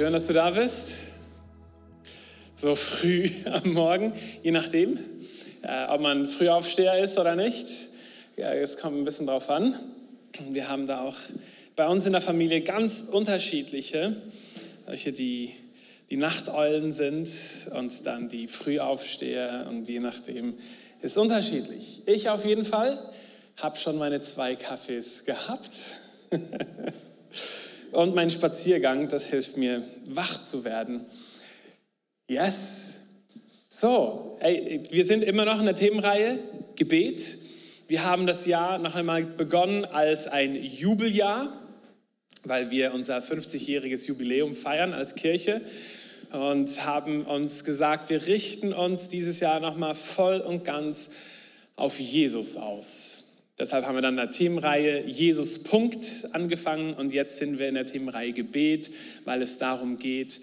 Schön, dass du da bist. So früh am Morgen, je nachdem, äh, ob man Frühaufsteher ist oder nicht. Ja, es kommt ein bisschen drauf an. Wir haben da auch bei uns in der Familie ganz unterschiedliche, solche, die die Nachteulen sind und dann die Frühaufsteher und je nachdem ist unterschiedlich. Ich auf jeden Fall habe schon meine zwei Kaffees gehabt. und mein Spaziergang, das hilft mir, wach zu werden. Yes. So, ey, wir sind immer noch in der Themenreihe Gebet. Wir haben das Jahr noch einmal begonnen als ein Jubeljahr, weil wir unser 50-jähriges Jubiläum feiern als Kirche und haben uns gesagt, wir richten uns dieses Jahr noch mal voll und ganz auf Jesus aus. Deshalb haben wir dann in der Themenreihe Jesus Punkt angefangen und jetzt sind wir in der Themenreihe Gebet, weil es darum geht,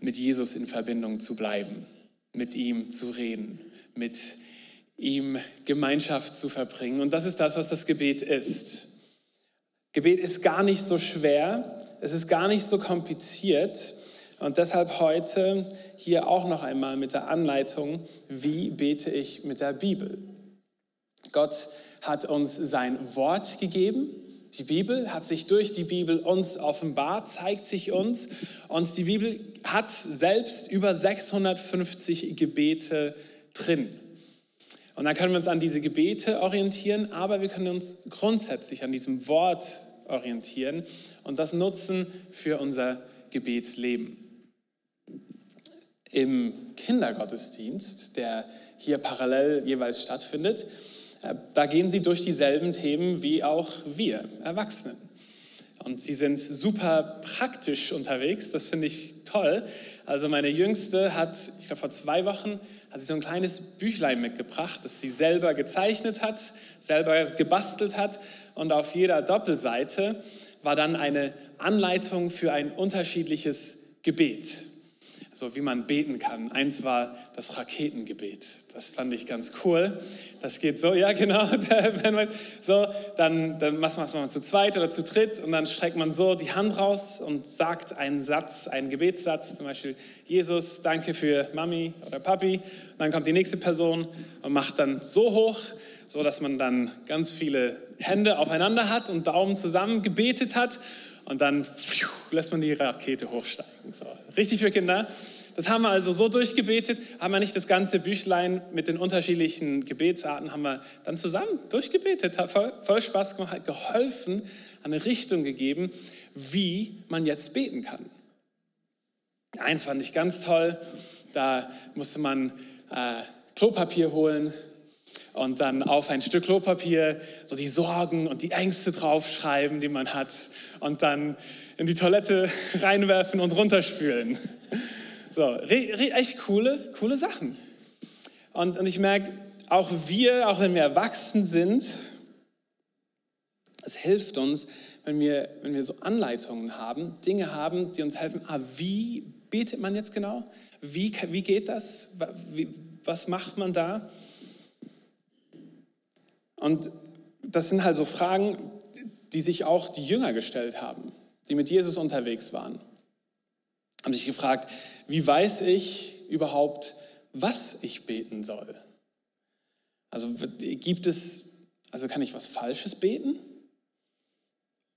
mit Jesus in Verbindung zu bleiben, mit ihm zu reden, mit ihm Gemeinschaft zu verbringen. Und das ist das, was das Gebet ist. Gebet ist gar nicht so schwer, es ist gar nicht so kompliziert. Und deshalb heute hier auch noch einmal mit der Anleitung, wie bete ich mit der Bibel. Gott hat uns sein Wort gegeben. Die Bibel hat sich durch die Bibel uns offenbart, zeigt sich uns. Und die Bibel hat selbst über 650 Gebete drin. Und dann können wir uns an diese Gebete orientieren, aber wir können uns grundsätzlich an diesem Wort orientieren und das nutzen für unser Gebetsleben. Im Kindergottesdienst, der hier parallel jeweils stattfindet, da gehen sie durch dieselben Themen wie auch wir Erwachsenen. Und sie sind super praktisch unterwegs, das finde ich toll. Also meine Jüngste hat, ich glaube vor zwei Wochen, hat sie so ein kleines Büchlein mitgebracht, das sie selber gezeichnet hat, selber gebastelt hat. Und auf jeder Doppelseite war dann eine Anleitung für ein unterschiedliches Gebet so wie man beten kann. Eins war das Raketengebet. Das fand ich ganz cool. Das geht so, ja genau. So, dann, dann macht man zu zweit oder zu dritt und dann streckt man so die Hand raus und sagt einen Satz, einen Gebetssatz, zum Beispiel Jesus, danke für Mami oder Papi. Und dann kommt die nächste Person und macht dann so hoch, so dass man dann ganz viele Hände aufeinander hat und Daumen zusammen gebetet hat und dann pfiuh, lässt man die Rakete hochsteigen. So, richtig für Kinder. Das haben wir also so durchgebetet, haben wir nicht das ganze Büchlein mit den unterschiedlichen Gebetsarten, haben wir dann zusammen durchgebetet, hat voll, voll Spaß gemacht, hat geholfen, eine Richtung gegeben, wie man jetzt beten kann. Eins fand ich ganz toll, da musste man äh, Klopapier holen, und dann auf ein Stück Klopapier so die Sorgen und die Ängste draufschreiben, die man hat und dann in die Toilette reinwerfen und runterspülen. So, echt coole, coole Sachen. Und, und ich merke, auch wir, auch wenn wir erwachsen sind, es hilft uns, wenn wir, wenn wir so Anleitungen haben, Dinge haben, die uns helfen. Ah, wie betet man jetzt genau? Wie, wie geht das? Wie, was macht man da? Und das sind halt so Fragen, die sich auch die Jünger gestellt haben, die mit Jesus unterwegs waren. Haben sich gefragt, wie weiß ich überhaupt, was ich beten soll? Also gibt es, also kann ich was Falsches beten?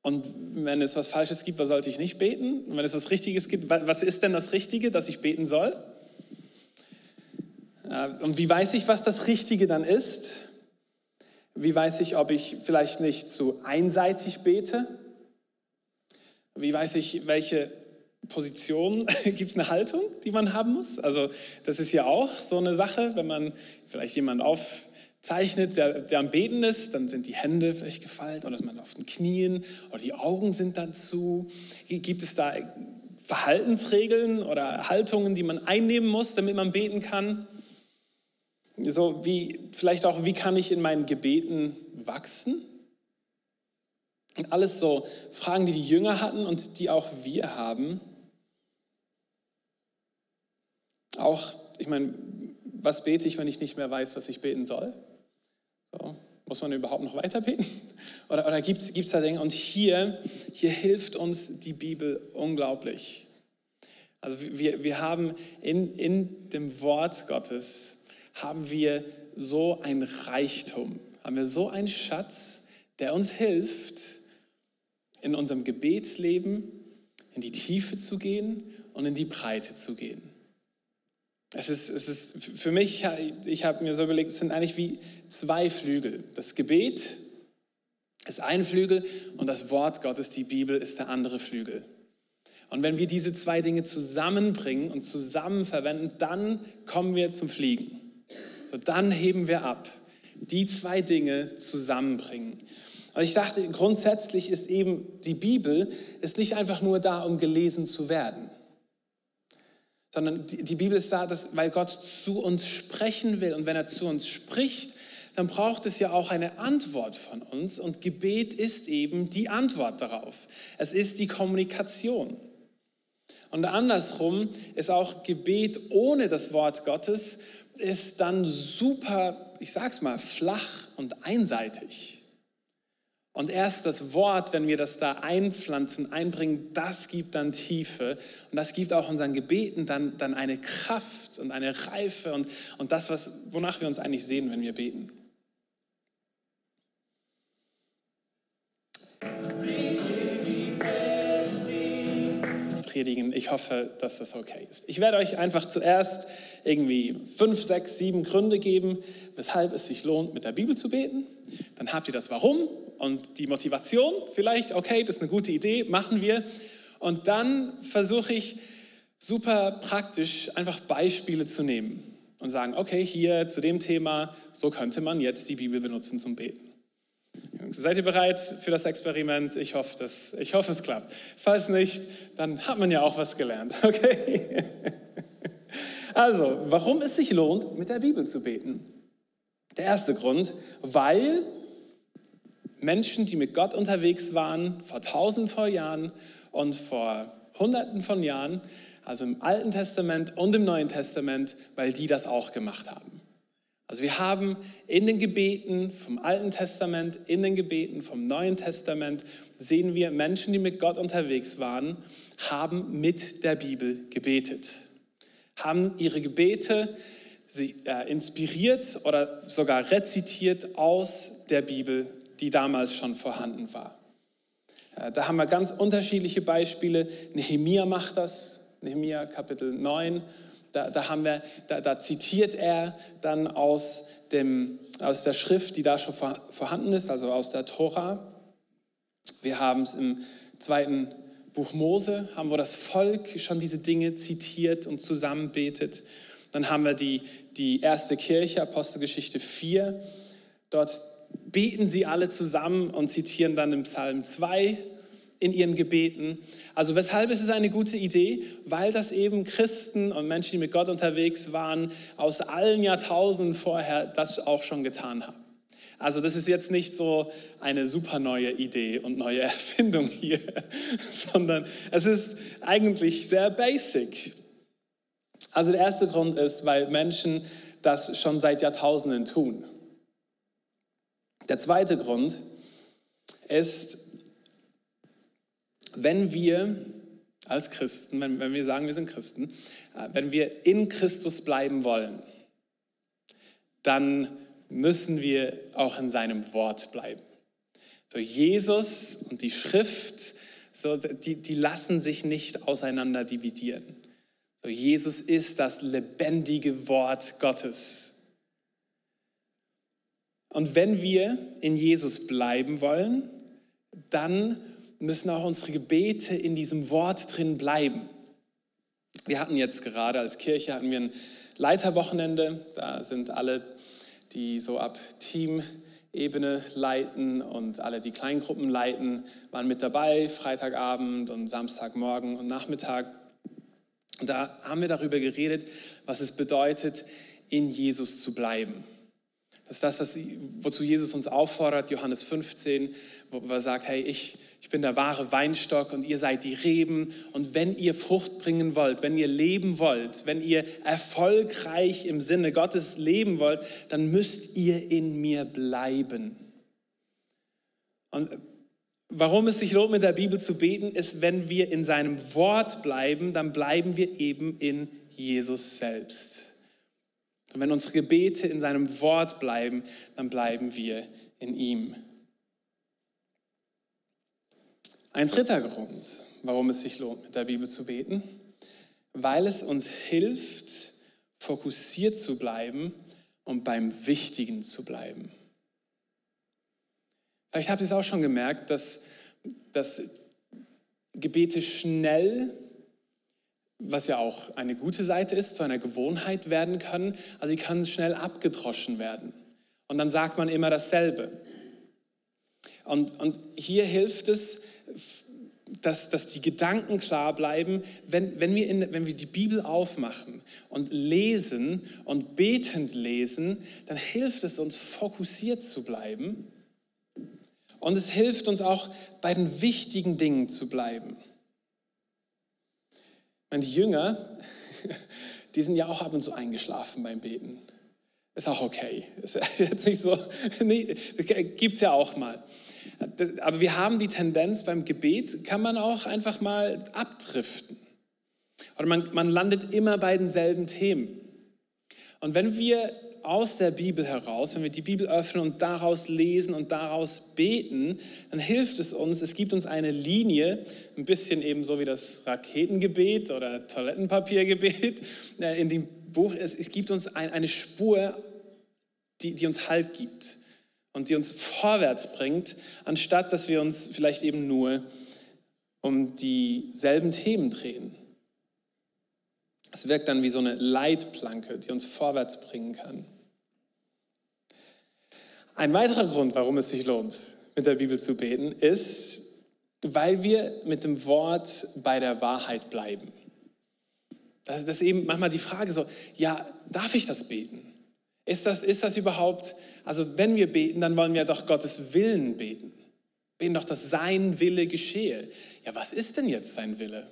Und wenn es was Falsches gibt, was sollte ich nicht beten? Und wenn es was Richtiges gibt, was ist denn das Richtige, dass ich beten soll? Und wie weiß ich, was das Richtige dann ist? Wie weiß ich, ob ich vielleicht nicht zu einseitig bete? Wie weiß ich, welche Position, gibt es eine Haltung, die man haben muss? Also das ist ja auch so eine Sache, wenn man vielleicht jemand aufzeichnet, der, der am Beten ist, dann sind die Hände vielleicht gefallen oder ist man auf den Knien oder die Augen sind dann zu. Gibt es da Verhaltensregeln oder Haltungen, die man einnehmen muss, damit man beten kann? So wie vielleicht auch, wie kann ich in meinen Gebeten wachsen? Und alles so Fragen, die die Jünger hatten und die auch wir haben. Auch, ich meine, was bete ich, wenn ich nicht mehr weiß, was ich beten soll? So, muss man überhaupt noch weiter beten? Oder, oder gibt es da Dinge? Und hier, hier hilft uns die Bibel unglaublich. Also wir, wir haben in, in dem Wort Gottes, haben wir so ein Reichtum, haben wir so einen Schatz, der uns hilft, in unserem Gebetsleben in die Tiefe zu gehen und in die Breite zu gehen. Es ist, es ist für mich, ich habe mir so überlegt, es sind eigentlich wie zwei Flügel. Das Gebet ist ein Flügel und das Wort Gottes, die Bibel, ist der andere Flügel. Und wenn wir diese zwei Dinge zusammenbringen und zusammen verwenden, dann kommen wir zum Fliegen. So, dann heben wir ab. Die zwei Dinge zusammenbringen. Und ich dachte, grundsätzlich ist eben die Bibel ist nicht einfach nur da, um gelesen zu werden, sondern die, die Bibel ist da, dass, weil Gott zu uns sprechen will. Und wenn er zu uns spricht, dann braucht es ja auch eine Antwort von uns. Und Gebet ist eben die Antwort darauf. Es ist die Kommunikation. Und andersrum ist auch Gebet ohne das Wort Gottes ist dann super, ich sag's mal, flach und einseitig. Und erst das Wort, wenn wir das da einpflanzen, einbringen, das gibt dann Tiefe. Und das gibt auch unseren Gebeten dann, dann eine Kraft und eine Reife und, und das, was, wonach wir uns eigentlich sehen, wenn wir beten. Predigen. Ich hoffe, dass das okay ist. Ich werde euch einfach zuerst irgendwie fünf, sechs, sieben Gründe geben, weshalb es sich lohnt, mit der Bibel zu beten. Dann habt ihr das Warum und die Motivation vielleicht. Okay, das ist eine gute Idee, machen wir. Und dann versuche ich super praktisch einfach Beispiele zu nehmen und sagen, okay, hier zu dem Thema, so könnte man jetzt die Bibel benutzen zum Beten. Seid ihr bereit für das Experiment? Ich hoffe, das, ich hoffe, es klappt. Falls nicht, dann hat man ja auch was gelernt. Okay? Also, warum es sich lohnt, mit der Bibel zu beten? Der erste Grund, weil Menschen, die mit Gott unterwegs waren, vor tausenden von Jahren und vor hunderten von Jahren, also im Alten Testament und im Neuen Testament, weil die das auch gemacht haben. Also wir haben in den Gebeten vom Alten Testament, in den Gebeten vom Neuen Testament, sehen wir Menschen, die mit Gott unterwegs waren, haben mit der Bibel gebetet, haben ihre Gebete sie, äh, inspiriert oder sogar rezitiert aus der Bibel, die damals schon vorhanden war. Äh, da haben wir ganz unterschiedliche Beispiele. Nehemia macht das, Nehemia Kapitel 9 da, da, haben wir, da, da zitiert er dann aus, dem, aus der Schrift, die da schon vorhanden ist, also aus der Tora. Wir haben es im zweiten Buch Mose, haben wir das Volk schon diese Dinge zitiert und zusammenbetet. Dann haben wir die, die erste Kirche, Apostelgeschichte 4. Dort beten sie alle zusammen und zitieren dann im Psalm 2 in ihren Gebeten. Also weshalb ist es eine gute Idee? Weil das eben Christen und Menschen, die mit Gott unterwegs waren, aus allen Jahrtausenden vorher das auch schon getan haben. Also das ist jetzt nicht so eine super neue Idee und neue Erfindung hier, sondern es ist eigentlich sehr basic. Also der erste Grund ist, weil Menschen das schon seit Jahrtausenden tun. Der zweite Grund ist, wenn wir als Christen, wenn, wenn wir sagen, wir sind Christen, äh, wenn wir in Christus bleiben wollen, dann müssen wir auch in seinem Wort bleiben. So Jesus und die Schrift, so, die, die lassen sich nicht auseinander dividieren. So, Jesus ist das lebendige Wort Gottes. Und wenn wir in Jesus bleiben wollen, dann müssen auch unsere Gebete in diesem Wort drin bleiben. Wir hatten jetzt gerade als Kirche hatten wir ein Leiterwochenende. Da sind alle, die so ab Teamebene leiten und alle, die Kleingruppen leiten, waren mit dabei, Freitagabend und Samstagmorgen und Nachmittag. Und da haben wir darüber geredet, was es bedeutet, in Jesus zu bleiben. Das ist das, was, wozu Jesus uns auffordert, Johannes 15, wo er sagt, hey, ich, ich bin der wahre Weinstock und ihr seid die Reben. Und wenn ihr Frucht bringen wollt, wenn ihr leben wollt, wenn ihr erfolgreich im Sinne Gottes leben wollt, dann müsst ihr in mir bleiben. Und warum es sich lohnt, mit der Bibel zu beten, ist, wenn wir in seinem Wort bleiben, dann bleiben wir eben in Jesus selbst. Und wenn unsere Gebete in seinem Wort bleiben, dann bleiben wir in ihm. Ein dritter Grund, warum es sich lohnt, mit der Bibel zu beten, weil es uns hilft, fokussiert zu bleiben und beim Wichtigen zu bleiben. Vielleicht habt ihr es auch schon gemerkt, dass, dass Gebete schnell, was ja auch eine gute Seite ist, zu einer Gewohnheit werden können. Also sie können schnell abgedroschen werden. Und dann sagt man immer dasselbe. Und, und hier hilft es, dass, dass die Gedanken klar bleiben, wenn, wenn, wir in, wenn wir die Bibel aufmachen und lesen und betend lesen, dann hilft es uns fokussiert zu bleiben und es hilft uns auch bei den wichtigen Dingen zu bleiben. Und die Jünger, die sind ja auch ab und zu eingeschlafen beim Beten. Ist auch okay. Ist jetzt nicht so, nee, gibt es ja auch mal. Aber wir haben die Tendenz, beim Gebet kann man auch einfach mal abdriften. Oder man, man landet immer bei denselben Themen. Und wenn wir aus der Bibel heraus, wenn wir die Bibel öffnen und daraus lesen und daraus beten, dann hilft es uns, es gibt uns eine Linie, ein bisschen eben so wie das Raketengebet oder Toilettenpapiergebet äh, in dem Buch, es, es gibt uns ein, eine Spur, die, die uns Halt gibt und die uns vorwärts bringt, anstatt dass wir uns vielleicht eben nur um dieselben Themen drehen. Es wirkt dann wie so eine Leitplanke, die uns vorwärts bringen kann. Ein weiterer Grund, warum es sich lohnt, mit der Bibel zu beten, ist, weil wir mit dem Wort bei der Wahrheit bleiben. Das ist eben manchmal die Frage so, ja, darf ich das beten? Ist das, ist das überhaupt, also wenn wir beten, dann wollen wir doch Gottes Willen beten. Beten doch, dass sein Wille geschehe. Ja, was ist denn jetzt sein Wille?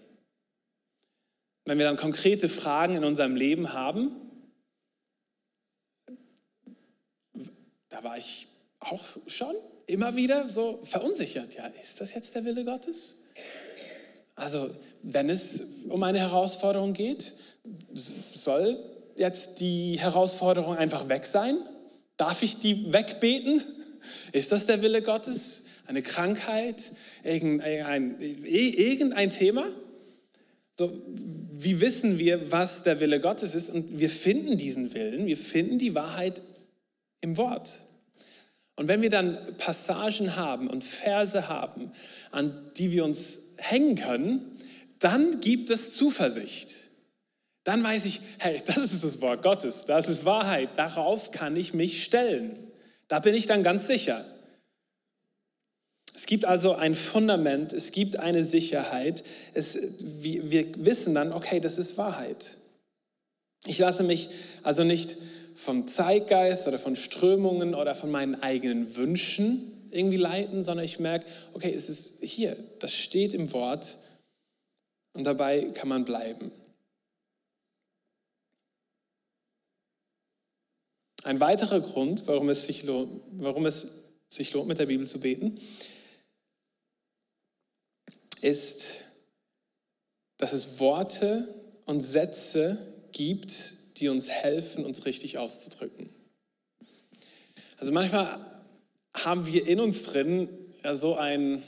Wenn wir dann konkrete Fragen in unserem Leben haben, da war ich auch schon immer wieder so verunsichert. Ja, ist das jetzt der Wille Gottes? Also, wenn es um eine Herausforderung geht, soll jetzt die Herausforderung einfach weg sein? Darf ich die wegbeten? Ist das der Wille Gottes? Eine Krankheit? Irgendein, irgendein Thema? So, wie wissen wir, was der Wille Gottes ist? Und wir finden diesen Willen, wir finden die Wahrheit im Wort. Und wenn wir dann Passagen haben und Verse haben, an die wir uns hängen können, dann gibt es Zuversicht. Dann weiß ich, hey, das ist das Wort Gottes, das ist Wahrheit, darauf kann ich mich stellen. Da bin ich dann ganz sicher. Es gibt also ein Fundament, es gibt eine Sicherheit. Es, wir, wir wissen dann, okay, das ist Wahrheit. Ich lasse mich also nicht vom Zeitgeist oder von Strömungen oder von meinen eigenen Wünschen irgendwie leiten, sondern ich merke, okay, es ist hier, das steht im Wort und dabei kann man bleiben. Ein weiterer Grund, warum es sich lohnt, warum es sich lohnt mit der Bibel zu beten, ist, dass es Worte und Sätze gibt, die uns helfen, uns richtig auszudrücken. Also manchmal haben wir in uns drin ja so ein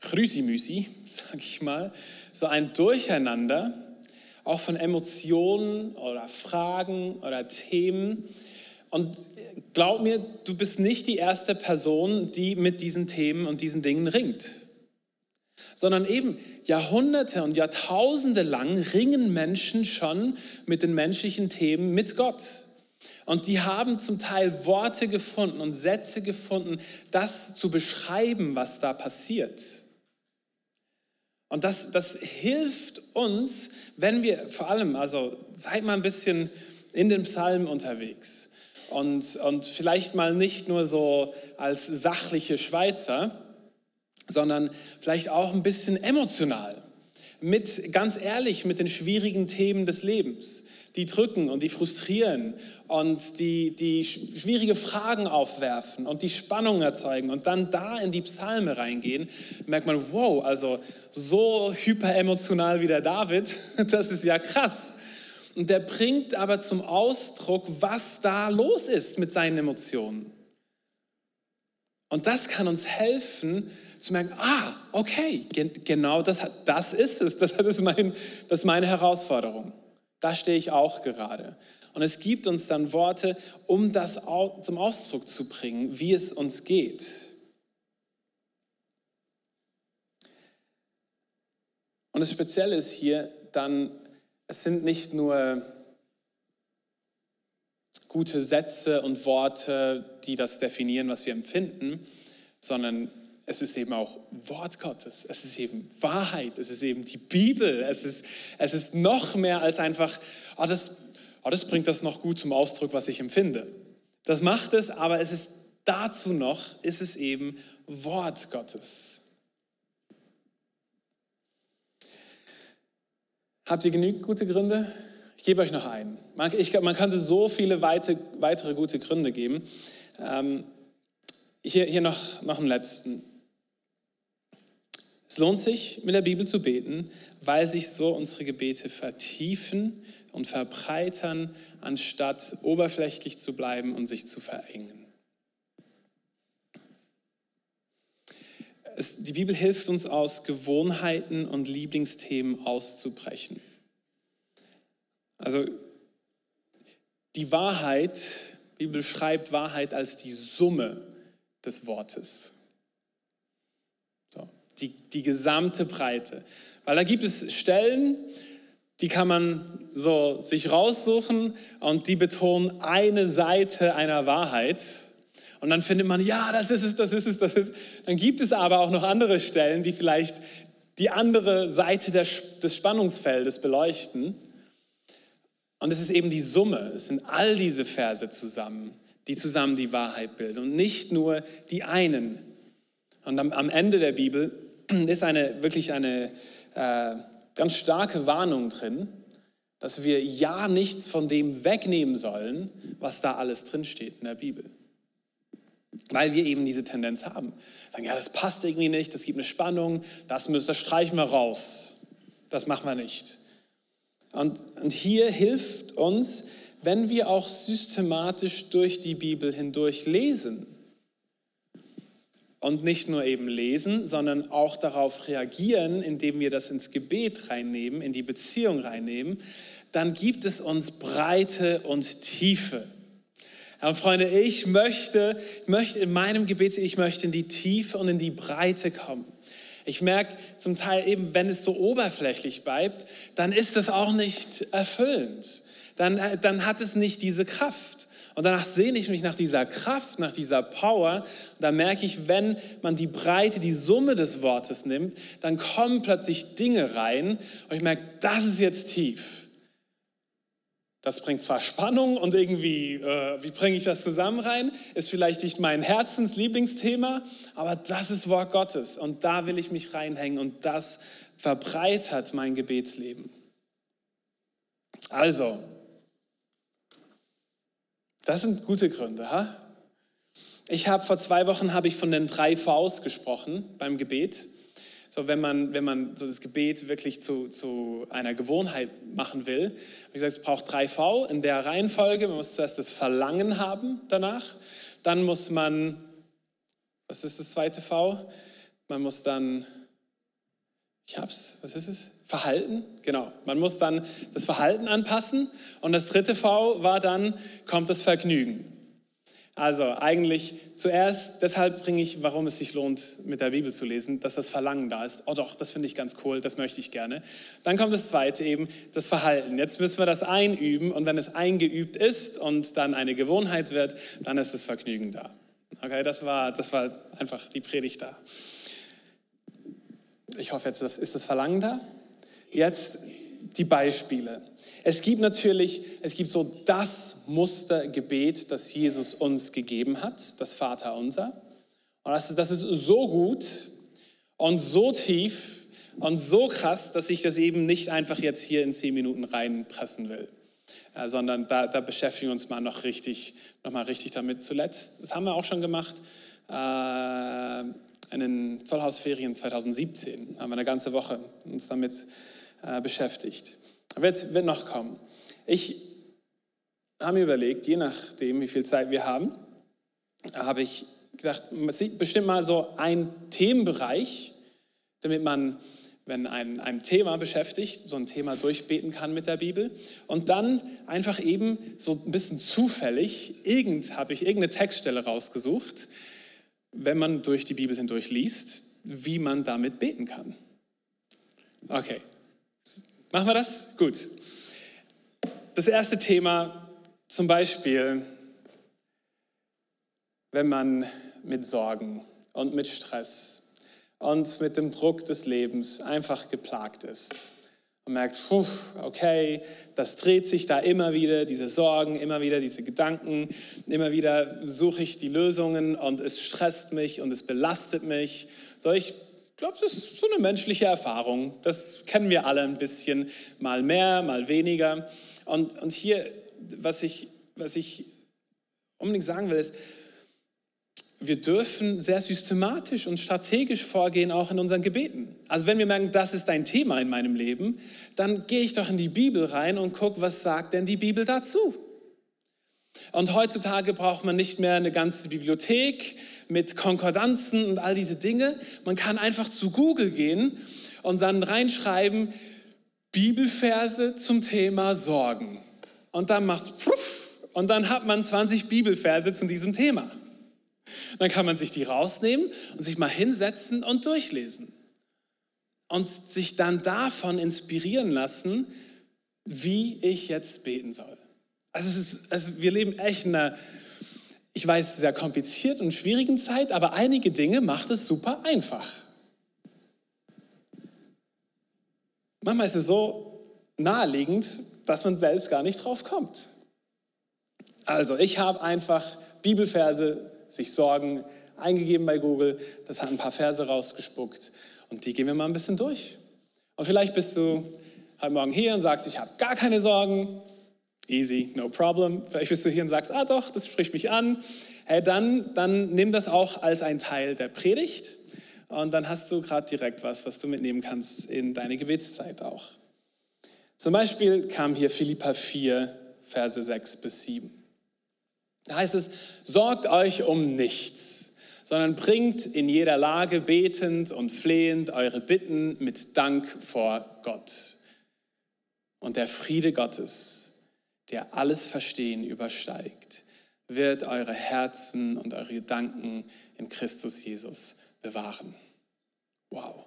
Chrüsimüsi, sag ich mal, so ein Durcheinander, auch von Emotionen oder Fragen oder Themen. Und glaub mir, du bist nicht die erste Person, die mit diesen Themen und diesen Dingen ringt sondern eben Jahrhunderte und Jahrtausende lang ringen Menschen schon mit den menschlichen Themen mit Gott. Und die haben zum Teil Worte gefunden und Sätze gefunden, das zu beschreiben, was da passiert. Und das, das hilft uns, wenn wir vor allem, also seid mal ein bisschen in den Psalmen unterwegs und, und vielleicht mal nicht nur so als sachliche Schweizer, sondern vielleicht auch ein bisschen emotional, mit ganz ehrlich mit den schwierigen Themen des Lebens. die drücken und die frustrieren und die, die schwierige Fragen aufwerfen und die Spannung erzeugen und dann da in die Psalme reingehen, merkt man, wow, also so hyperemotional wie der David, das ist ja krass. Und der bringt aber zum Ausdruck, was da los ist mit seinen Emotionen. Und das kann uns helfen zu merken, ah, okay, genau das, das ist es, das, ist mein, das ist meine Herausforderung. Da stehe ich auch gerade. Und es gibt uns dann Worte, um das zum Ausdruck zu bringen, wie es uns geht. Und das Spezielle ist hier dann, es sind nicht nur gute Sätze und Worte, die das definieren, was wir empfinden, sondern es ist eben auch Wort Gottes, es ist eben Wahrheit, es ist eben die Bibel, es ist, es ist noch mehr als einfach, oh, das, oh, das bringt das noch gut zum Ausdruck, was ich empfinde. Das macht es, aber es ist dazu noch, ist es eben Wort Gottes. Habt ihr genügend gute Gründe? Ich gebe euch noch einen. Man, ich, man könnte so viele weite, weitere gute Gründe geben. Ähm, hier, hier noch, noch einen letzten. Es lohnt sich, mit der Bibel zu beten, weil sich so unsere Gebete vertiefen und verbreitern, anstatt oberflächlich zu bleiben und sich zu verengen. Es, die Bibel hilft uns aus Gewohnheiten und Lieblingsthemen auszubrechen. Also die Wahrheit, die Bibel schreibt Wahrheit als die Summe des Wortes. So, die, die gesamte Breite. Weil da gibt es Stellen, die kann man so sich raussuchen und die betonen eine Seite einer Wahrheit. Und dann findet man, ja, das ist es, das ist es, das ist es. Dann gibt es aber auch noch andere Stellen, die vielleicht die andere Seite des Spannungsfeldes beleuchten. Und es ist eben die Summe, es sind all diese Verse zusammen, die zusammen die Wahrheit bilden und nicht nur die einen. Und am, am Ende der Bibel ist eine, wirklich eine äh, ganz starke Warnung drin, dass wir ja nichts von dem wegnehmen sollen, was da alles drinsteht in der Bibel. Weil wir eben diese Tendenz haben. Sagen, ja, das passt irgendwie nicht, das gibt eine Spannung, das, müssen, das streichen wir raus. Das machen wir nicht. Und, und hier hilft uns, wenn wir auch systematisch durch die Bibel hindurch lesen. Und nicht nur eben lesen, sondern auch darauf reagieren, indem wir das ins Gebet reinnehmen, in die Beziehung reinnehmen, dann gibt es uns Breite und Tiefe. Und Freunde, ich möchte, ich möchte in meinem Gebet, ich möchte in die Tiefe und in die Breite kommen. Ich merke zum Teil eben, wenn es so oberflächlich bleibt, dann ist es auch nicht erfüllend. Dann, äh, dann hat es nicht diese Kraft. Und danach sehne ich mich nach dieser Kraft, nach dieser Power. Und da merke ich, wenn man die Breite, die Summe des Wortes nimmt, dann kommen plötzlich Dinge rein. Und ich merke, das ist jetzt tief. Das bringt zwar Spannung und irgendwie, äh, wie bringe ich das zusammen rein? Ist vielleicht nicht mein Herzenslieblingsthema, aber das ist Wort Gottes und da will ich mich reinhängen und das verbreitert mein Gebetsleben. Also, das sind gute Gründe. Ha? Ich habe vor zwei Wochen habe ich von den drei Vs gesprochen beim Gebet. So, wenn man, wenn man so das Gebet wirklich zu, zu einer Gewohnheit machen will, wie gesagt, es braucht drei V in der Reihenfolge. Man muss zuerst das Verlangen haben danach. Dann muss man, was ist das zweite V? Man muss dann, ich hab's, was ist es? Verhalten, genau. Man muss dann das Verhalten anpassen. Und das dritte V war dann, kommt das Vergnügen. Also eigentlich zuerst, deshalb bringe ich, warum es sich lohnt, mit der Bibel zu lesen, dass das Verlangen da ist. Oh doch, das finde ich ganz cool, das möchte ich gerne. Dann kommt das zweite eben, das Verhalten. Jetzt müssen wir das einüben und wenn es eingeübt ist und dann eine Gewohnheit wird, dann ist das Vergnügen da. Okay, das war, das war einfach die Predigt da. Ich hoffe, jetzt ist das Verlangen da. Jetzt die Beispiele. Es gibt natürlich, es gibt so das Mustergebet, das Jesus uns gegeben hat, das Vaterunser. Und das ist, das ist so gut und so tief und so krass, dass ich das eben nicht einfach jetzt hier in zehn Minuten reinpressen will. äh, sondern da, da, beschäftigen wir uns mal noch richtig, noch mal richtig damit. Zuletzt, das haben wir auch schon gemacht, äh, in den Zollhausferien 2017 haben wir eine ganze Woche uns damit äh, beschäftigt. Wird, wird noch kommen. Ich habe mir überlegt, je nachdem, wie viel Zeit wir haben, habe ich gedacht, bestimmt mal so ein Themenbereich, damit man, wenn ein, ein Thema beschäftigt, so ein Thema durchbeten kann mit der Bibel. Und dann einfach eben so ein bisschen zufällig, irgend, habe ich irgendeine Textstelle rausgesucht, wenn man durch die Bibel hindurch liest, wie man damit beten kann. Okay, machen wir das? Gut. Das erste Thema zum Beispiel, wenn man mit Sorgen und mit Stress und mit dem Druck des Lebens einfach geplagt ist und merkt, puh, okay, das dreht sich da immer wieder, diese Sorgen, immer wieder diese Gedanken, immer wieder suche ich die Lösungen und es stresst mich und es belastet mich. So, ich glaube, das ist so eine menschliche Erfahrung. Das kennen wir alle ein bisschen, mal mehr, mal weniger. Und, und hier, was ich, was ich unbedingt sagen will, ist, wir dürfen sehr systematisch und strategisch vorgehen, auch in unseren Gebeten. Also wenn wir merken, das ist ein Thema in meinem Leben, dann gehe ich doch in die Bibel rein und gucke, was sagt denn die Bibel dazu? Und heutzutage braucht man nicht mehr eine ganze Bibliothek mit Konkordanzen und all diese Dinge. Man kann einfach zu Google gehen und dann reinschreiben, Bibelverse zum Thema Sorgen. Und dann machst du und dann hat man 20 Bibelverse zu diesem Thema. Dann kann man sich die rausnehmen und sich mal hinsetzen und durchlesen. Und sich dann davon inspirieren lassen, wie ich jetzt beten soll. Also, ist, also wir leben echt in einer, ich weiß, sehr komplizierten und schwierigen Zeit, aber einige Dinge macht es super einfach. Manchmal ist es so naheliegend, dass man selbst gar nicht drauf kommt. Also, ich habe einfach Bibelverse sich Sorgen eingegeben bei Google, das hat ein paar Verse rausgespuckt und die gehen wir mal ein bisschen durch. Und vielleicht bist du heute Morgen hier und sagst, ich habe gar keine Sorgen. Easy, no problem. Vielleicht bist du hier und sagst, ah doch, das spricht mich an. Hey, dann, dann nimm das auch als ein Teil der Predigt und dann hast du gerade direkt was, was du mitnehmen kannst in deine Gebetszeit auch. Zum Beispiel kam hier Philippa 4, Verse 6 bis 7. Da heißt es, sorgt euch um nichts, sondern bringt in jeder Lage betend und flehend eure Bitten mit Dank vor Gott. Und der Friede Gottes, der alles Verstehen übersteigt, wird eure Herzen und eure Gedanken in Christus Jesus bewahren. Wow.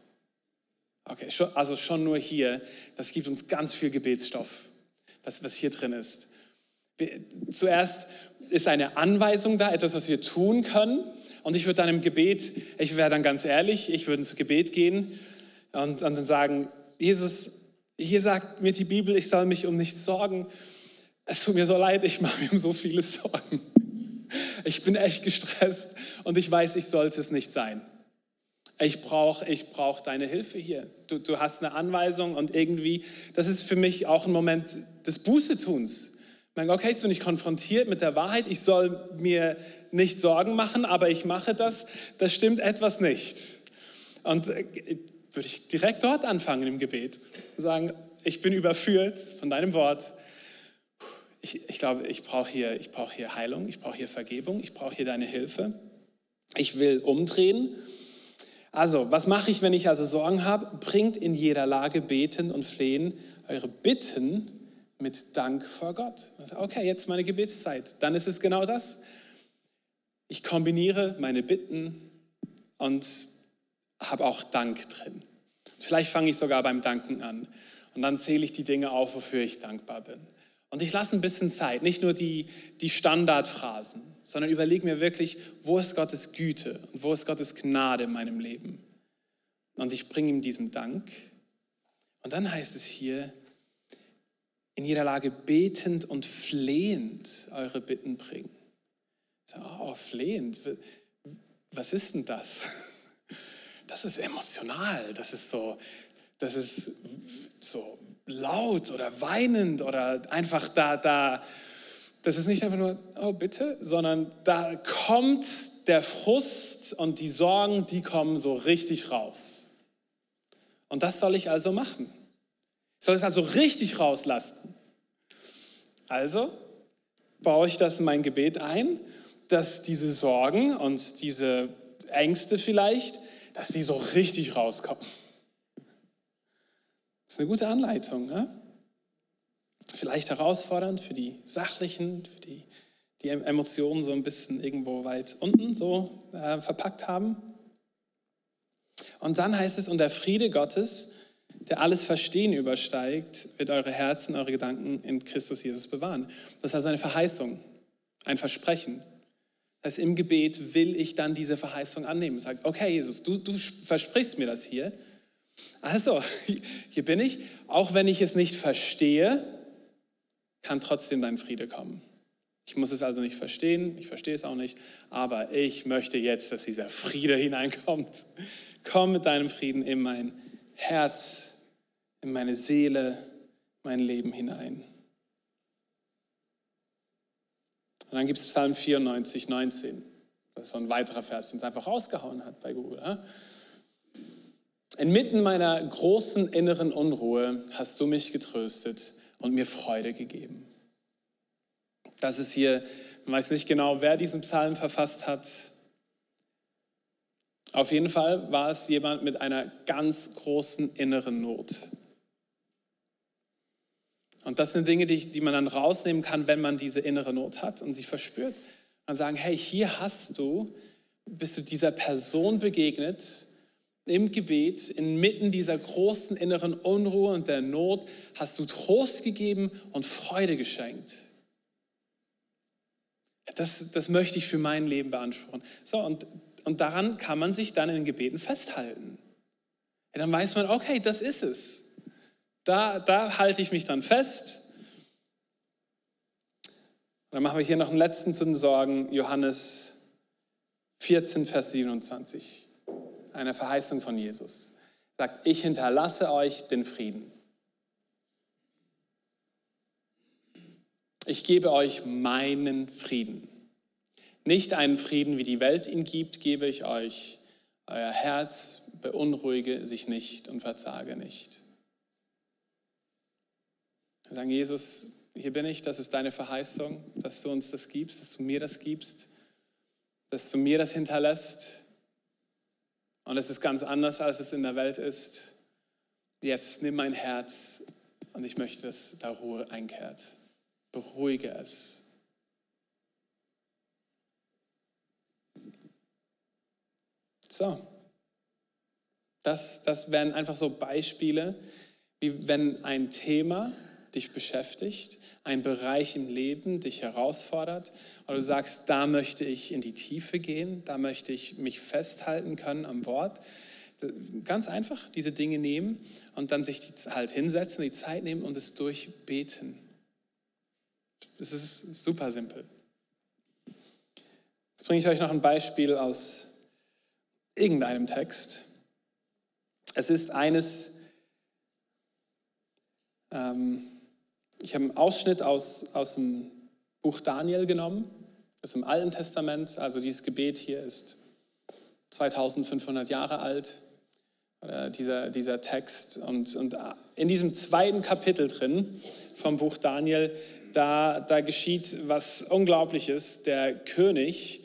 Okay, also schon nur hier, das gibt uns ganz viel Gebetsstoff, was, was hier drin ist. Zuerst ist eine Anweisung da, etwas, was wir tun können. Und ich würde dann im Gebet, ich wäre dann ganz ehrlich, ich würde ins Gebet gehen und, und dann sagen, Jesus, hier sagt mir die Bibel, ich soll mich um nichts sorgen. Es tut mir so leid, ich mache mir um so viele Sorgen. Ich bin echt gestresst und ich weiß, ich sollte es nicht sein. Ich brauche ich brauch deine Hilfe hier. Du, du hast eine Anweisung und irgendwie, das ist für mich auch ein Moment des Bußetuns meine, okay, ich bin nicht konfrontiert mit der Wahrheit, ich soll mir nicht Sorgen machen, aber ich mache das, das stimmt etwas nicht. Und äh, würde ich direkt dort anfangen im Gebet und sagen, ich bin überführt von deinem Wort. Ich, ich glaube, ich brauche hier, brauch hier Heilung, ich brauche hier Vergebung, ich brauche hier deine Hilfe. Ich will umdrehen. Also, was mache ich, wenn ich also Sorgen habe? Bringt in jeder Lage beten und flehen eure Bitten mit Dank vor Gott. Also, okay, jetzt meine Gebetszeit. Dann ist es genau das. Ich kombiniere meine Bitten und habe auch Dank drin. Vielleicht fange ich sogar beim Danken an. Und dann zähle ich die Dinge auf, wofür ich dankbar bin. Und ich lasse ein bisschen Zeit, nicht nur die, die Standardphrasen, sondern überlege mir wirklich, wo ist Gottes Güte und wo ist Gottes Gnade in meinem Leben. Und ich bringe ihm diesen Dank. Und dann heißt es hier, in jeder Lage betend und flehend eure Bitten bringen. So, oh, flehend, was ist denn das? Das ist emotional, das ist so, das ist so laut oder weinend oder einfach da, da. Das ist nicht einfach nur, oh bitte, sondern da kommt der Frust und die Sorgen, die kommen so richtig raus. Und das soll ich also machen. Ich soll es also richtig rauslassen. Also baue ich das in mein Gebet ein, dass diese Sorgen und diese Ängste vielleicht, dass die so richtig rauskommen. Das ist eine gute Anleitung. Ne? Vielleicht herausfordernd für die sachlichen, für die, die Emotionen so ein bisschen irgendwo weit unten so äh, verpackt haben. Und dann heißt es, und der Friede Gottes, der alles Verstehen übersteigt, wird eure Herzen, eure Gedanken in Christus Jesus bewahren. Das also eine Verheißung, ein Versprechen. Das heißt, im Gebet will ich dann diese Verheißung annehmen. Sagt, okay, Jesus, du, du versprichst mir das hier. Also, hier bin ich. Auch wenn ich es nicht verstehe, kann trotzdem dein Friede kommen. Ich muss es also nicht verstehen, ich verstehe es auch nicht, aber ich möchte jetzt, dass dieser Friede hineinkommt. Komm mit deinem Frieden in mein Herz, in meine Seele, mein Leben hinein. Und dann gibt es Psalm 94, 19. Das ist so ein weiterer Vers, den es einfach rausgehauen hat bei Google. Inmitten meiner großen inneren Unruhe hast du mich getröstet und mir Freude gegeben. Das ist hier, man weiß nicht genau, wer diesen Psalm verfasst hat. Auf jeden Fall war es jemand mit einer ganz großen inneren Not. Und das sind Dinge, die, die man dann rausnehmen kann, wenn man diese innere Not hat und sie verspürt. Und sagen, hey, hier hast du, bist du dieser Person begegnet, im Gebet, inmitten dieser großen inneren Unruhe und der Not, hast du Trost gegeben und Freude geschenkt. Das, das möchte ich für mein Leben beanspruchen. So, und, und daran kann man sich dann in den Gebeten festhalten. Ja, dann weiß man, okay, das ist es. Da, da halte ich mich dann fest. Dann machen wir hier noch einen letzten zu den Sorgen, Johannes 14, Vers 27 eine Verheißung von Jesus. Er sagt, ich hinterlasse euch den Frieden. Ich gebe euch meinen Frieden. Nicht einen Frieden, wie die Welt ihn gibt, gebe ich euch. Euer Herz beunruhige sich nicht und verzage nicht. Wir sagen, Jesus, hier bin ich, das ist deine Verheißung, dass du uns das gibst, dass du mir das gibst, dass du mir das hinterlässt. Und es ist ganz anders, als es in der Welt ist. Jetzt nimm mein Herz und ich möchte, dass da Ruhe einkehrt. Beruhige es. So, das, das wären einfach so Beispiele, wie wenn ein Thema dich beschäftigt, ein Bereich im Leben dich herausfordert oder du sagst, da möchte ich in die Tiefe gehen, da möchte ich mich festhalten können am Wort. Ganz einfach diese Dinge nehmen und dann sich halt hinsetzen, die Zeit nehmen und es durchbeten. Das ist super simpel. Jetzt bringe ich euch noch ein Beispiel aus irgendeinem Text. Es ist eines, ähm, ich habe einen Ausschnitt aus, aus dem Buch Daniel genommen, ist im Alten Testament. Also dieses Gebet hier ist 2500 Jahre alt, oder dieser, dieser Text. Und, und in diesem zweiten Kapitel drin vom Buch Daniel, da, da geschieht was Unglaubliches. Der König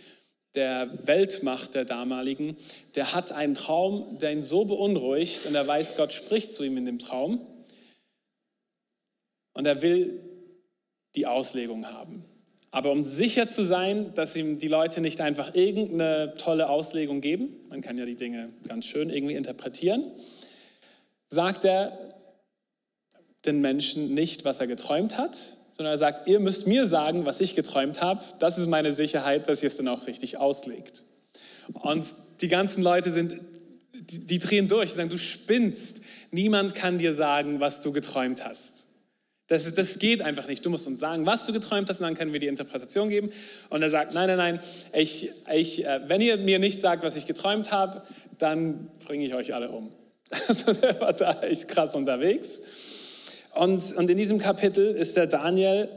der Weltmacht der damaligen, der hat einen Traum, der ihn so beunruhigt und er weiß, Gott spricht zu ihm in dem Traum. Und er will die Auslegung haben. Aber um sicher zu sein, dass ihm die Leute nicht einfach irgendeine tolle Auslegung geben, man kann ja die Dinge ganz schön irgendwie interpretieren, sagt er den Menschen nicht, was er geträumt hat, sondern er sagt, ihr müsst mir sagen, was ich geträumt habe. Das ist meine Sicherheit, dass ihr es dann auch richtig auslegt. Und die ganzen Leute sind, die, die drehen durch, die sagen, du spinnst. Niemand kann dir sagen, was du geträumt hast. Das, das geht einfach nicht. Du musst uns sagen, was du geträumt hast, und dann können wir die Interpretation geben. Und er sagt, nein, nein, nein, ich, ich, äh, wenn ihr mir nicht sagt, was ich geträumt habe, dann bringe ich euch alle um. Also der war da echt krass unterwegs. Und, und in diesem Kapitel ist der Daniel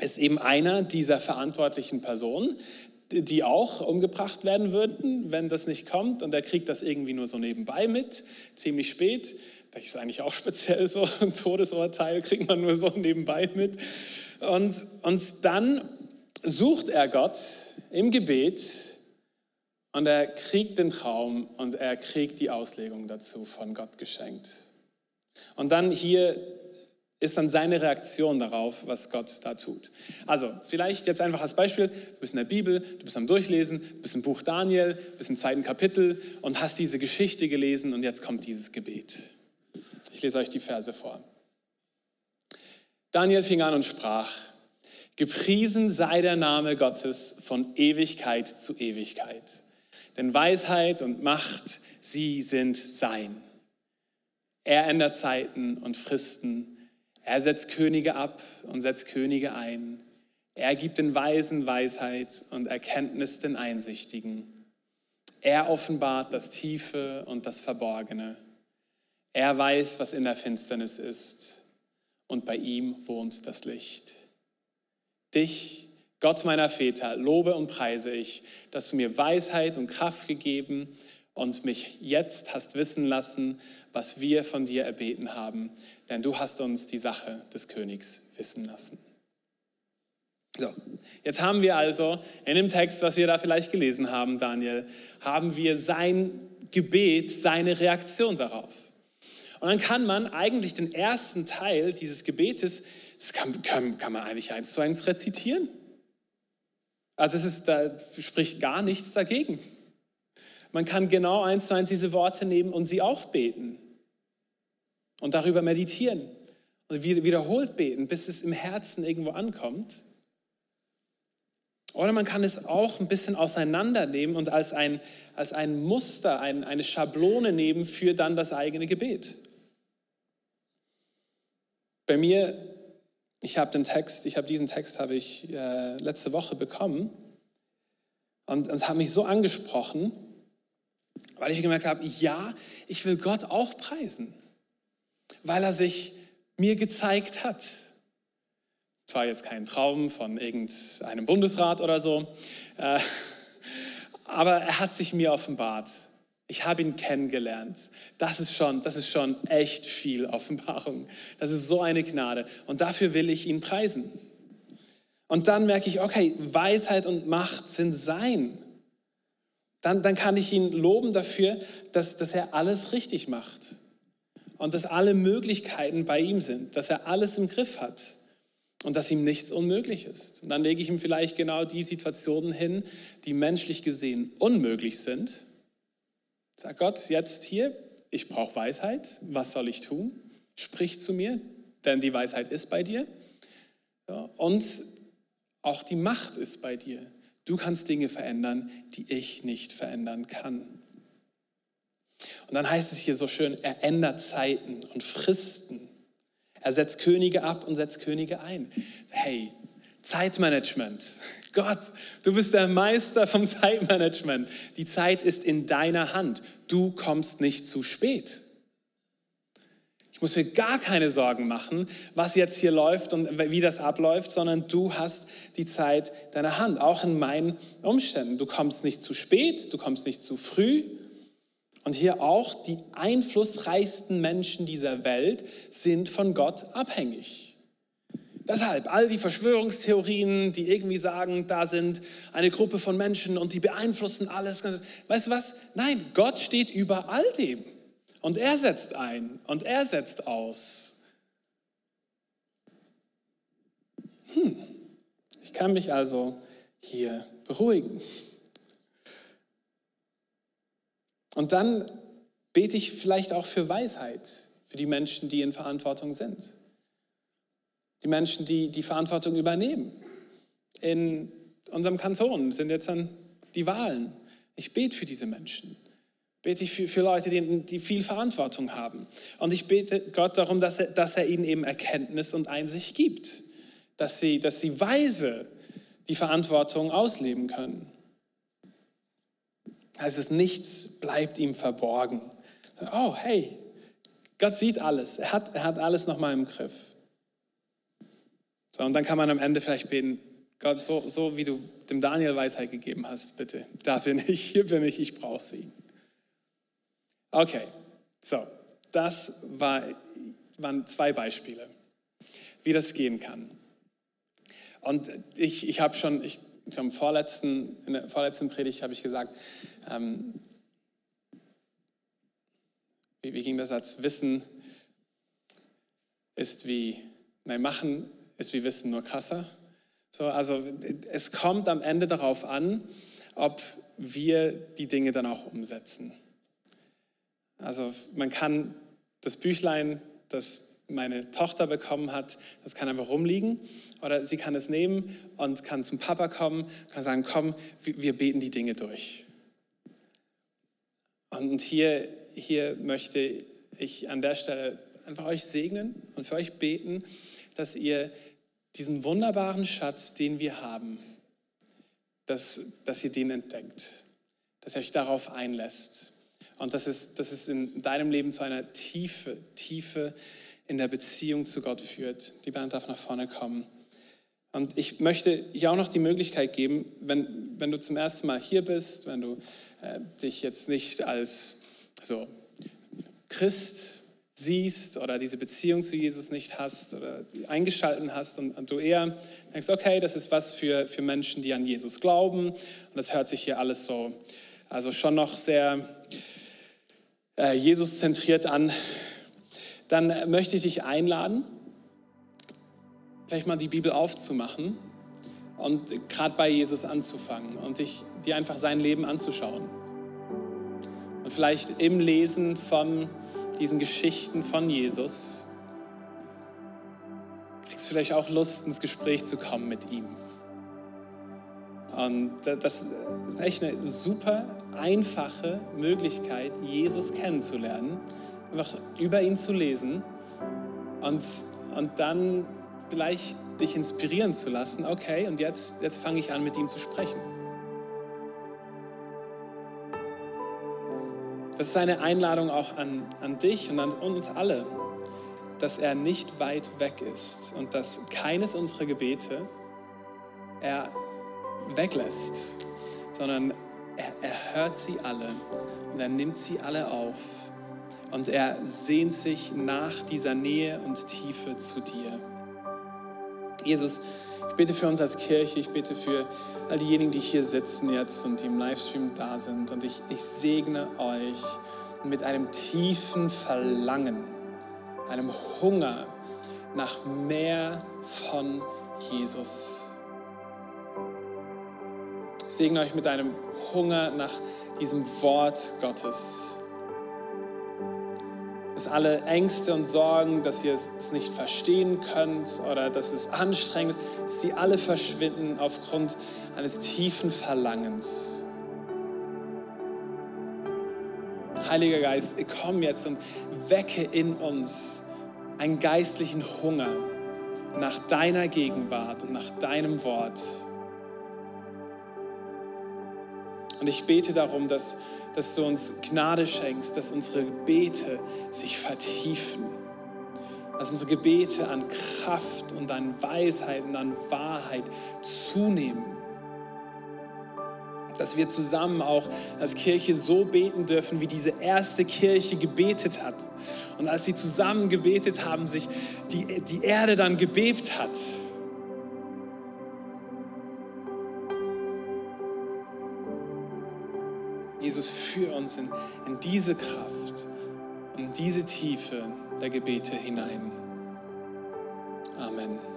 ist eben einer dieser verantwortlichen Personen, die auch umgebracht werden würden, wenn das nicht kommt. Und er kriegt das irgendwie nur so nebenbei mit, ziemlich spät. Das ist eigentlich auch speziell so, ein Todesurteil kriegt man nur so nebenbei mit. Und, und dann sucht er Gott im Gebet und er kriegt den Traum und er kriegt die Auslegung dazu von Gott geschenkt. Und dann hier ist dann seine Reaktion darauf, was Gott da tut. Also, vielleicht jetzt einfach als Beispiel, du bist in der Bibel, du bist am Durchlesen, du bist im Buch Daniel, bist im zweiten Kapitel und hast diese Geschichte gelesen und jetzt kommt dieses Gebet. Ich lese euch die Verse vor. Daniel fing an und sprach, Gepriesen sei der Name Gottes von Ewigkeit zu Ewigkeit. Denn Weisheit und Macht, sie sind sein. Er ändert Zeiten und Fristen. Er setzt Könige ab und setzt Könige ein. Er gibt den Weisen Weisheit und Erkenntnis den Einsichtigen. Er offenbart das Tiefe und das Verborgene. Er weiß, was in der Finsternis ist und bei ihm wohnt das Licht. Dich, Gott meiner Väter, lobe und preise ich, dass du mir Weisheit und Kraft gegeben und mich jetzt hast wissen lassen, was wir von dir erbeten haben, denn du hast uns die Sache des Königs wissen lassen. So, jetzt haben wir also in dem Text, was wir da vielleicht gelesen haben, Daniel, haben wir sein Gebet, seine Reaktion darauf. Und dann kann man eigentlich den ersten Teil dieses Gebetes das kann, kann, kann man eigentlich eins zu eins rezitieren. Also es ist, da spricht gar nichts dagegen. Man kann genau eins zu eins diese Worte nehmen und sie auch beten und darüber meditieren und wiederholt beten, bis es im Herzen irgendwo ankommt. Oder man kann es auch ein bisschen auseinandernehmen und als ein, als ein Muster, ein, eine Schablone nehmen für dann das eigene Gebet. Bei mir ich habe den Text, ich habe diesen Text habe ich äh, letzte Woche bekommen und es hat mich so angesprochen, weil ich gemerkt habe, ja, ich will Gott auch preisen, weil er sich mir gezeigt hat. Zwar jetzt kein Traum von irgendeinem Bundesrat oder so, äh, aber er hat sich mir offenbart. Ich habe ihn kennengelernt. Das ist schon, das ist schon echt viel Offenbarung. Das ist so eine Gnade. Und dafür will ich ihn preisen. Und dann merke ich, okay, Weisheit und Macht sind sein. Dann, dann kann ich ihn loben dafür, dass, dass er alles richtig macht. Und dass alle Möglichkeiten bei ihm sind. Dass er alles im Griff hat. Und dass ihm nichts unmöglich ist. Und dann lege ich ihm vielleicht genau die Situationen hin, die menschlich gesehen unmöglich sind Sag Gott jetzt hier, ich brauche Weisheit, was soll ich tun? Sprich zu mir, denn die Weisheit ist bei dir. Ja, und auch die Macht ist bei dir. Du kannst Dinge verändern, die ich nicht verändern kann. Und dann heißt es hier so schön, er ändert Zeiten und Fristen. Er setzt Könige ab und setzt Könige ein. Hey, Zeitmanagement. Gott, du bist der Meister vom Zeitmanagement. Die Zeit ist in deiner Hand. Du kommst nicht zu spät. Ich muss mir gar keine Sorgen machen, was jetzt hier läuft und wie das abläuft, sondern du hast die Zeit deiner Hand, auch in meinen Umständen. Du kommst nicht zu spät, du kommst nicht zu früh. Und hier auch die einflussreichsten Menschen dieser Welt sind von Gott abhängig. Deshalb, all die Verschwörungstheorien, die irgendwie sagen, da sind eine Gruppe von Menschen und die beeinflussen alles. Weißt du was? Nein, Gott steht über all dem. Und er setzt ein und er setzt aus. Hm. Ich kann mich also hier beruhigen. Und dann bete ich vielleicht auch für Weisheit für die Menschen, die in Verantwortung sind die Menschen, die die Verantwortung übernehmen. In unserem Kanton sind jetzt dann die Wahlen. Ich bete für diese Menschen. Bete ich für, für Leute, die, die, viel Verantwortung haben. Und ich bete Gott darum, dass er, dass er ihnen eben Erkenntnis und Einsicht gibt. Dass sie, dass sie weise die Verantwortung ausleben können. Also nichts bleibt ihm verborgen, Oh, hey, Gott sieht alles. Er hat, er hat alles nochmal im Griff. So, und dann kann man am Ende vielleicht beten, Gott, so, so wie du dem Daniel Weisheit gegeben hast, bitte, da bin ich, hier bin ich, ich brauche sie. Okay, so, das war, waren zwei Beispiele, wie das gehen kann. Und ich, ich habe schon, ich, im vorletzten, in der vorletzten Predigt habe ich gesagt, ähm, wie, wie ging der Satz? Wissen ist wie, nein, machen ist wie Wissen, nur krasser. So, also es kommt am Ende darauf an, ob wir die Dinge dann auch umsetzen. Also man kann das Büchlein, das meine Tochter bekommen hat, das kann einfach rumliegen. Oder sie kann es nehmen und kann zum Papa kommen, kann sagen, komm, wir beten die Dinge durch. Und hier, hier möchte ich an der Stelle einfach euch segnen und für euch beten, dass ihr diesen wunderbaren Schatz, den wir haben, dass, dass ihr den entdeckt, dass ihr euch darauf einlässt. Und dass es, dass es in deinem Leben zu einer Tiefe, Tiefe in der Beziehung zu Gott führt. Die Band darf nach vorne kommen. Und ich möchte hier auch noch die Möglichkeit geben, wenn, wenn du zum ersten Mal hier bist, wenn du äh, dich jetzt nicht als so, Christ siehst oder diese Beziehung zu Jesus nicht hast oder eingeschalten hast und, und, du eher denkst, okay, das ist was für, für Menschen, die an Jesus glauben und das hört sich hier alles so, also schon noch sehr äh, Jesus zentriert an, dann möchte ich dich einladen, vielleicht mal die Bibel aufzumachen und gerade bei Jesus anzufangen und dich, dir einfach sein Leben anzuschauen. Und vielleicht im Lesen von diesen Geschichten von Jesus kriegst vielleicht auch Lust, ins Gespräch zu kommen mit ihm. Und das ist echt eine super einfache Möglichkeit, Jesus kennenzulernen einfach über ihn zu lesen und, und dann vielleicht dich inspirieren zu lassen, okay, und jetzt, jetzt fange ich an, mit ihm zu sprechen. Das ist eine Einladung auch an, an dich und an uns alle, dass er nicht weit weg ist und dass keines unserer Gebete er weglässt, sondern er, er hört sie alle und er nimmt sie alle auf und er sehnt sich nach dieser Nähe und Tiefe zu dir. Jesus, ich bete für uns als Kirche, ich bete für all diejenigen, die hier sitzen jetzt und die im Livestream da sind. Und ich, ich segne euch mit einem tiefen Verlangen, einem Hunger nach mehr von Jesus. Ich segne euch mit einem Hunger nach diesem Wort Gottes dass alle Ängste und Sorgen, dass ihr es nicht verstehen könnt oder dass es anstrengend ist, dass sie alle verschwinden aufgrund eines tiefen Verlangens. Heiliger Geist, komm jetzt und wecke in uns einen geistlichen Hunger nach deiner Gegenwart und nach deinem Wort. Und ich bete darum, dass dass du uns Gnade schenkst, dass unsere Gebete sich vertiefen, dass unsere Gebete an Kraft und an Weisheit und an Wahrheit zunehmen. Dass wir zusammen auch als Kirche so beten dürfen, wie diese erste Kirche gebetet hat. Und als sie zusammen gebetet haben, sich die, die Erde dann gebebt hat. Führ uns in, in diese Kraft und diese Tiefe der Gebete hinein. Amen.